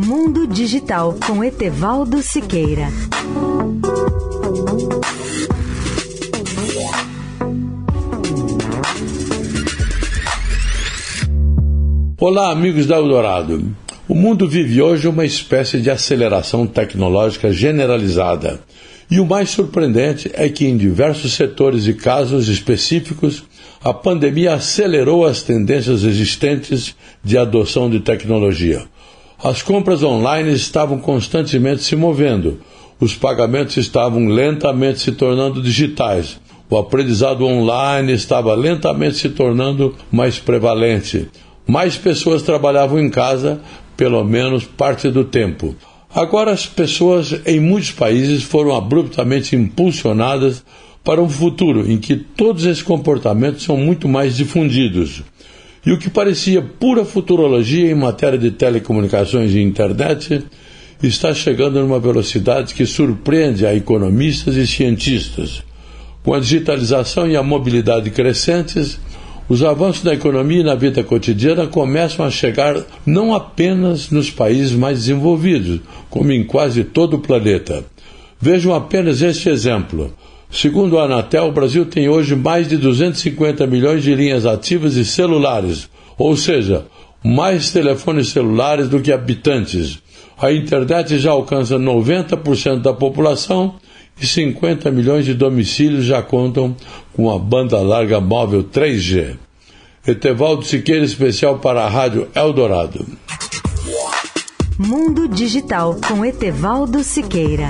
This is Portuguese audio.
Mundo Digital com Etevaldo Siqueira. Olá, amigos da Eldorado. O mundo vive hoje uma espécie de aceleração tecnológica generalizada. E o mais surpreendente é que, em diversos setores e casos específicos, a pandemia acelerou as tendências existentes de adoção de tecnologia. As compras online estavam constantemente se movendo, os pagamentos estavam lentamente se tornando digitais, o aprendizado online estava lentamente se tornando mais prevalente. Mais pessoas trabalhavam em casa, pelo menos parte do tempo. Agora, as pessoas em muitos países foram abruptamente impulsionadas para um futuro em que todos esses comportamentos são muito mais difundidos. E o que parecia pura futurologia em matéria de telecomunicações e internet está chegando numa velocidade que surpreende a economistas e cientistas. Com a digitalização e a mobilidade crescentes, os avanços da economia e na vida cotidiana começam a chegar não apenas nos países mais desenvolvidos, como em quase todo o planeta. Vejam apenas este exemplo. Segundo a Anatel, o Brasil tem hoje mais de 250 milhões de linhas ativas e celulares, ou seja, mais telefones celulares do que habitantes. A internet já alcança 90% da população e 50 milhões de domicílios já contam com a banda larga móvel 3G. Etevaldo Siqueira, especial para a Rádio Eldorado. Mundo Digital com Etevaldo Siqueira.